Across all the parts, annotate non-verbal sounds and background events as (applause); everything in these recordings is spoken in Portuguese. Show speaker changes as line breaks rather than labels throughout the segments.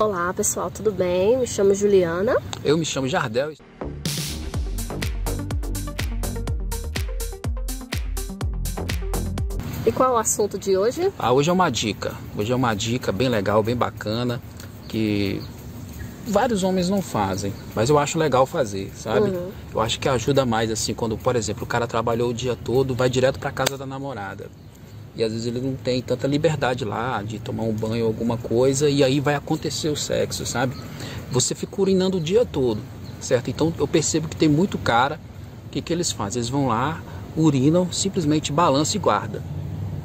Olá pessoal, tudo bem? Me chamo Juliana.
Eu me chamo Jardel.
E qual é o assunto de hoje?
Ah, hoje é uma dica. Hoje é uma dica bem legal, bem bacana, que vários homens não fazem, mas eu acho legal fazer, sabe? Uhum. Eu acho que ajuda mais assim quando, por exemplo, o cara trabalhou o dia todo, vai direto para casa da namorada e às vezes ele não tem tanta liberdade lá de tomar um banho ou alguma coisa e aí vai acontecer o sexo, sabe? Você fica urinando o dia todo, certo? Então eu percebo que tem muito cara, o que, que eles fazem? Eles vão lá, urinam, simplesmente balança e guarda.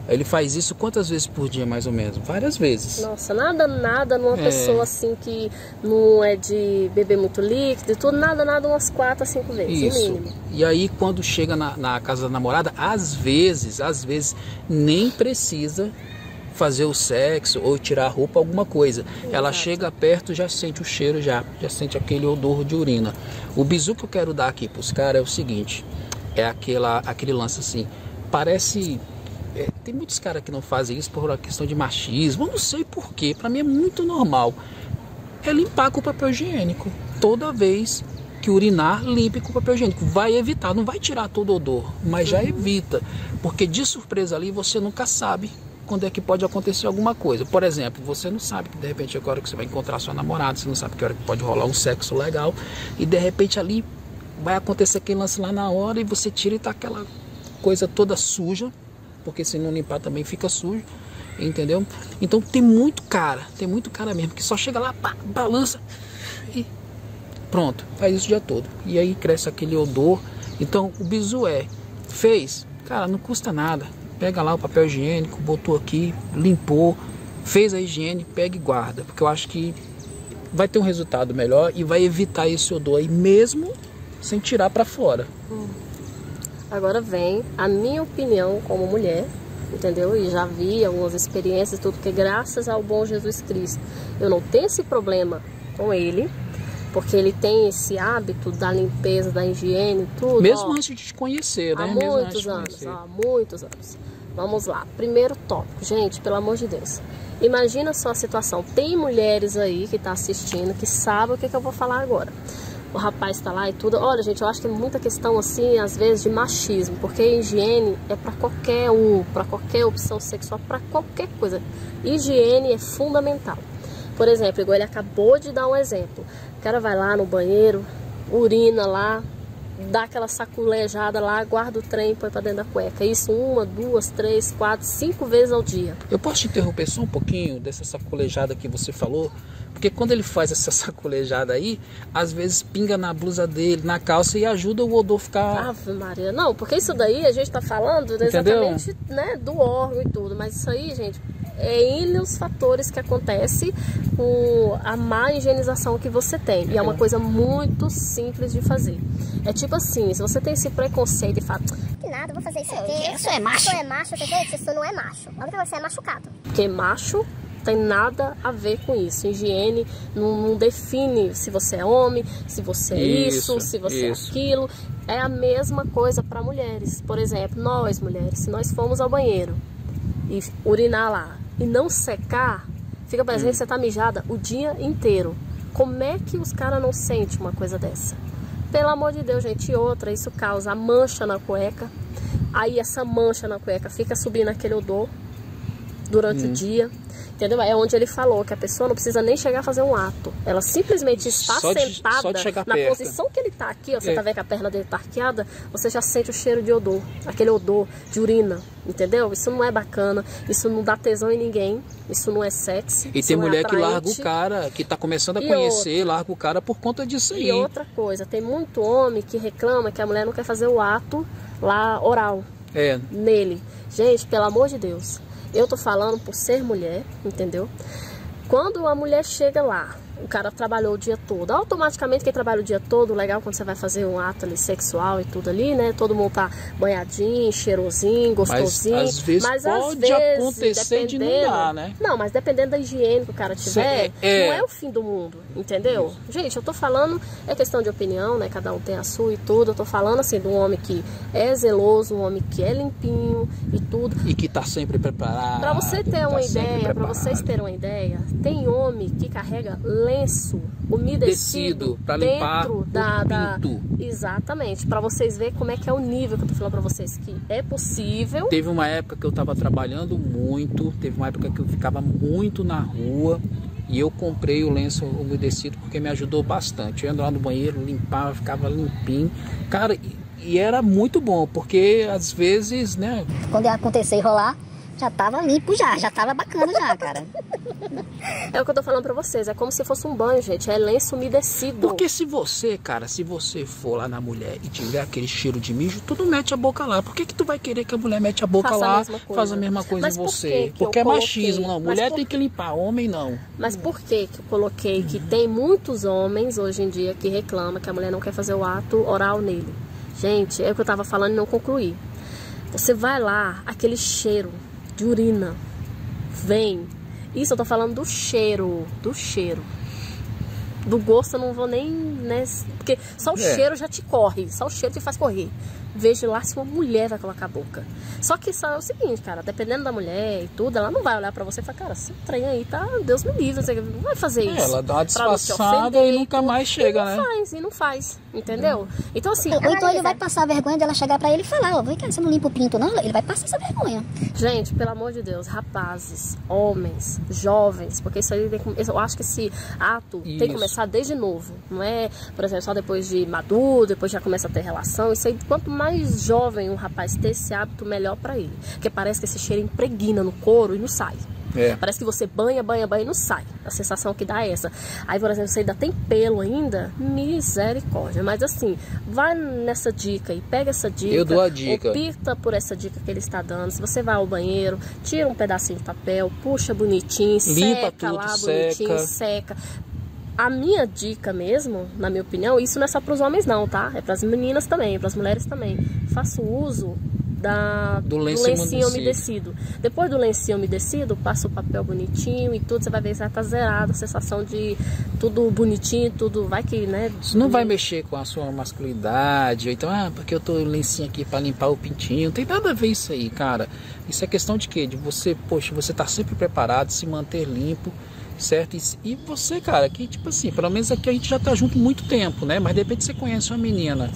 Ele faz isso quantas vezes por dia, mais ou menos? Várias vezes.
Nossa, nada, nada numa é. pessoa assim que não é de beber muito líquido e tudo, nada, nada, umas quatro a cinco vezes, isso. no mínimo.
E aí, quando chega na, na casa da namorada, às vezes, às vezes, nem precisa fazer o sexo ou tirar a roupa, alguma coisa. Exato. Ela chega perto, já sente o cheiro, já, já sente aquele odor de urina. O bizu que eu quero dar aqui para os caras é o seguinte: é aquela, aquele lance assim, parece tem muitos caras que não fazem isso por uma questão de machismo, eu não sei porquê, para mim é muito normal. É limpar com papel higiênico. Toda vez que urinar, limpe com papel higiênico. Vai evitar, não vai tirar todo o odor, mas já evita. Porque de surpresa ali você nunca sabe quando é que pode acontecer alguma coisa. Por exemplo, você não sabe que de repente é a hora que você vai encontrar sua namorada, você não sabe que hora que pode rolar um sexo legal, e de repente ali vai acontecer aquele lance lá na hora e você tira e tá aquela coisa toda suja porque se não limpar também fica sujo, entendeu? Então tem muito cara, tem muito cara mesmo que só chega lá, pá, balança e pronto, faz isso o dia todo. E aí cresce aquele odor. Então o bizu é, fez, cara, não custa nada. Pega lá o papel higiênico, botou aqui, limpou, fez a higiene, pega e guarda, porque eu acho que vai ter um resultado melhor e vai evitar esse odor aí mesmo sem tirar para fora. Hum.
Agora vem a minha opinião como mulher, entendeu? E já vi algumas experiências tudo que graças ao bom Jesus Cristo eu não tenho esse problema com ele, porque ele tem esse hábito da limpeza, da higiene, tudo.
Mesmo ó, antes de te conhecer, né?
Há muitos anos, há muitos anos. Vamos lá, primeiro tópico, gente, pelo amor de Deus. Imagina só a situação. Tem mulheres aí que tá assistindo que sabem o que, que eu vou falar agora o rapaz está lá e tudo. Olha, gente, eu acho que é muita questão assim, às vezes, de machismo, porque higiene é para qualquer um, para qualquer opção sexual, para qualquer coisa. Higiene é fundamental. Por exemplo, igual ele acabou de dar um exemplo. O cara vai lá no banheiro, urina lá, dá aquela saculejada lá, guarda o trem e põe pra dentro da cueca. Isso uma, duas, três, quatro, cinco vezes ao dia.
Eu posso te interromper só um pouquinho dessa sacolejada que você falou? Porque quando ele faz essa (laughs) sacolejada aí, às vezes pinga na blusa dele, na calça e ajuda o odor ficar.
Ave Maria, não, porque isso daí a gente tá falando exatamente né, do órgão e tudo, mas isso aí, gente, é N os fatores que acontece com a má higienização que você tem. E é uma coisa muito simples de fazer. É tipo assim, se você tem esse preconceito e fala,
que nada, vou fazer isso aqui. Isso é macho. Isso é macho, gente, isso não é macho. Olha que você é machucado.
Porque macho tem nada a ver com isso. Higiene não, não define se você é homem, se você é isso, isso se você é isso. é aquilo. É a mesma coisa para mulheres. Por exemplo, nós mulheres, se nós formos ao banheiro e urinar lá e não secar, fica parecendo que você tá mijada o dia inteiro. Como é que os caras não sentem uma coisa dessa? Pelo amor de Deus, gente. E outra, isso causa mancha na cueca. Aí essa mancha na cueca fica subindo aquele odor durante hum. o dia. Entendeu? É onde ele falou que a pessoa não precisa nem chegar a fazer um ato. Ela simplesmente está só sentada de, de na perto. posição que ele está aqui, ó, você é. tá vendo que a perna dele está arqueada, você já sente o cheiro de odor, aquele odor de urina, entendeu? Isso não é bacana, isso não dá tesão em ninguém, isso não é sexy.
E tem é mulher é que larga o cara, que está começando a e conhecer, outra, larga o cara por conta disso aí.
E outra coisa, tem muito homem que reclama que a mulher não quer fazer o ato lá oral
é.
nele. Gente, pelo amor de Deus. Eu tô falando por ser mulher, entendeu? Quando a mulher chega lá, o cara trabalhou o dia todo. Automaticamente, quem trabalha o dia todo, legal quando você vai fazer um ato ali sexual e tudo ali, né? Todo mundo tá banhadinho, cheirosinho, gostosinho.
Mas às vezes mas, pode às vezes, acontecer de não dar, né?
Não, mas dependendo da higiene que o cara tiver, é, não é o fim do mundo, entendeu? Isso. Gente, eu tô falando, é questão de opinião, né? Cada um tem a sua e tudo. Eu tô falando assim de um homem que é zeloso, um homem que é limpinho e tudo.
E que tá sempre preparado.
Pra você ter tá uma ideia, para vocês terem uma ideia, tem homem que carrega lenço umedecido
para limpar
da, da exatamente para vocês verem como é que é o nível que eu tô falando para vocês que é possível.
Teve uma época que eu estava trabalhando muito teve uma época que eu ficava muito na rua e eu comprei o lenço umedecido porque me ajudou bastante. Eu ia lá no banheiro limpava ficava limpinho. Cara e era muito bom porque às vezes né
quando acontecer e rolar já tava limpo já, já tava bacana já, cara.
É o que eu tô falando pra vocês, é como se fosse um banho, gente, é lenço umedecido.
Porque se você, cara, se você for lá na mulher e tiver aquele cheiro de mijo, tudo mete a boca lá. Por que que tu vai querer que a mulher mete a boca faça lá, a faz a mesma coisa Mas em você? Por Porque é machismo, não. Mulher por... tem que limpar, homem não.
Mas por que que eu coloquei que tem muitos homens hoje em dia que reclamam que a mulher não quer fazer o ato oral nele? Gente, é o que eu tava falando e não concluí. Você vai lá, aquele cheiro de urina. Vem. Isso eu tô falando do cheiro, do cheiro. Do gosto eu não vou nem, né? Porque só o é. cheiro já te corre, só o cheiro te faz correr vejo lá se uma mulher vai colocar a boca. Só que só é o seguinte, cara, dependendo da mulher e tudo, ela não vai olhar pra você e falar, cara, esse trem aí tá, Deus me livre, você não vai fazer é, isso.
Ela dá uma disfarçada e nunca mais chega,
e
não
né? faz, e não faz, entendeu? Então assim...
Ou então ele vai passar vergonha dela chegar pra ele e falar, ó, oh, vem cá, você não limpa o pinto não? Ele vai passar essa vergonha.
Gente, pelo amor de Deus, rapazes, homens, jovens, porque isso aí, eu acho que esse ato isso. tem que começar desde novo, não é, por exemplo, só depois de maduro, depois já começa a ter relação, isso aí, quanto mais mais jovem um rapaz ter esse hábito, melhor para ele. Porque parece que esse cheiro impregna no couro e não sai. É. Parece que você banha, banha, banha e não sai. A sensação que dá é essa. Aí, por exemplo, você ainda tem pelo ainda, misericórdia. Mas assim, vai nessa dica e pega essa dica.
Eu dou a dica.
Opta por essa dica que ele está dando. Se você vai ao banheiro, tira um pedacinho de papel, puxa bonitinho, Limpa seca tudo, lá bonitinho, seca. A minha dica mesmo, na minha opinião, isso não é só para os homens não, tá? É para as meninas também, para as mulheres também. Faço uso da, do, lenço do lencinho umedecido. umedecido. Depois do lencinho umedecido, passa o papel bonitinho e tudo, você vai ver que tá zerado, a sensação de tudo bonitinho, tudo vai que, né?
Isso não vai mexer com a sua masculinidade, ou então, ah, porque eu tô lencinho aqui para limpar o pintinho. Não tem nada a ver isso aí, cara. Isso é questão de quê? De você, poxa, você tá sempre preparado, se manter limpo certo? E, você, cara, que tipo assim, pelo menos aqui a gente já tá junto muito tempo, né? Mas de repente você conhece uma menina.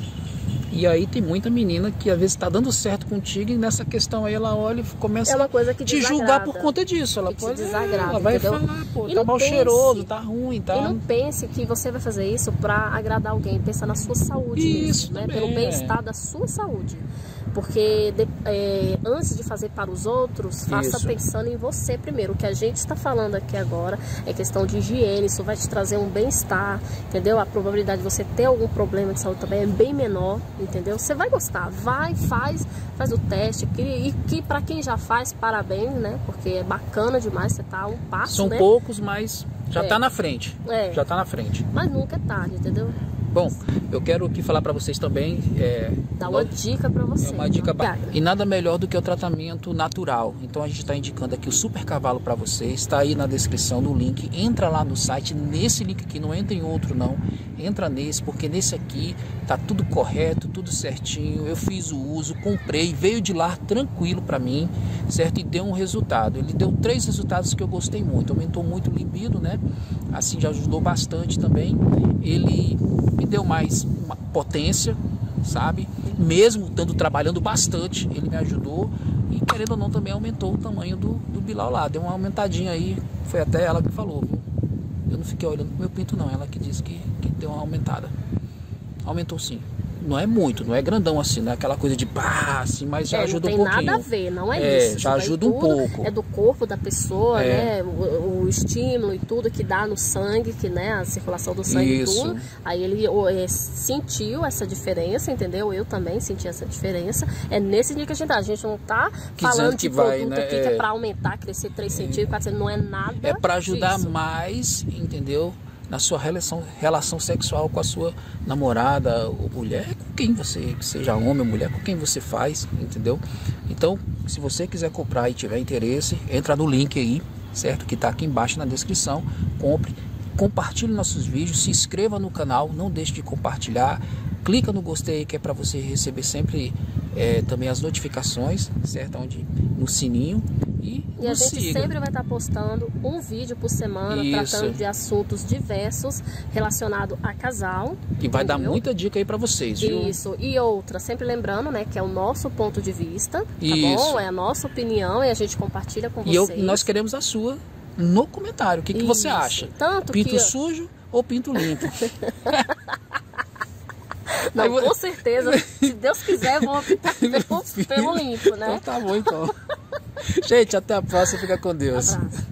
E aí tem muita menina que às vezes está dando certo contigo e nessa questão aí ela olha e começa
é coisa que
te julgar por conta disso. Ela pode desagrada, ela vai entendeu? falar, pô, e tá mal pense, cheiroso, tá ruim, tá.
E não pense que você vai fazer isso para agradar alguém, pensa na sua saúde,
isso,
né? Pelo bem-estar da sua saúde. Porque de, é, antes de fazer para os outros, faça isso. pensando em você primeiro. O que a gente está falando aqui agora é questão de higiene, isso vai te trazer um bem-estar, entendeu? A probabilidade de você ter algum problema de saúde também é bem menor, entendeu? Você vai gostar, vai, faz, faz o teste. Que, e que para quem já faz, parabéns, né? Porque é bacana demais, você tá um passo.
São
né?
poucos, mas já é. tá na frente. É. Já tá na frente.
Mas nunca é tarde, entendeu?
Bom, eu quero aqui falar para vocês também. É,
Dá uma dica para vocês.
É uma dica ba... E nada melhor do que o tratamento natural. Então a gente está indicando aqui o Super Cavalo para vocês. Está aí na descrição no link. Entra lá no site, nesse link aqui, não entra em outro não. Entra nesse, porque nesse aqui tá tudo correto, tudo certinho. Eu fiz o uso, comprei, veio de lá tranquilo para mim, certo? E deu um resultado. Ele deu três resultados que eu gostei muito. Aumentou muito o libido, né? Assim já ajudou bastante também. Ele me deu mais potência, sabe? Mesmo estando trabalhando bastante, ele me ajudou e querendo ou não também aumentou o tamanho do, do Bilal lá. Deu uma aumentadinha aí, foi até ela que falou, viu? Eu não fiquei olhando pro meu pinto não, ela que disse que, que deu uma aumentada. Aumentou sim não é muito, não é grandão assim, não é aquela coisa de pá, assim, mas já é, ajuda um pouquinho.
Não tem nada a ver, não é, é isso.
Já ajuda um pouco.
É do corpo da pessoa, é. né? O, o, estímulo e tudo que dá no sangue, que né, a circulação do sangue isso. e tudo. Aí ele é, sentiu essa diferença, entendeu? Eu também senti essa diferença. É nesse dia que a gente tá. A gente não tá falando de vai, produto né? aqui que é, é para aumentar, crescer 3 centímetros, 4 centímetros, não é nada.
É para ajudar disso. mais, entendeu? Na sua relação, relação sexual com a sua namorada ou mulher, com quem você, seja homem ou mulher, com quem você faz, entendeu? Então, se você quiser comprar e tiver interesse, entra no link aí, certo? Que está aqui embaixo na descrição, compre, compartilhe nossos vídeos, se inscreva no canal, não deixe de compartilhar, clica no gostei que é para você receber sempre é, também as notificações, certo? Onde, no sininho e,
e a gente
siga.
sempre vai estar postando um vídeo por semana Isso. tratando de assuntos diversos relacionados a casal.
E vai entendeu? dar muita dica aí para vocês, viu?
Isso. E outra, sempre lembrando, né, que é o nosso ponto de vista, tá Isso. bom? É a nossa opinião e a gente compartilha com
e
vocês.
E nós queremos a sua no comentário. O que, que você acha?
Tanto
pinto
que...
sujo ou pinto limpo? (laughs)
Não, com certeza. Se Deus quiser, vou optar (laughs) pelo, pelo limpo, né?
Então tá bom, então. Gente, até a próxima. Fica com Deus.
Abraço.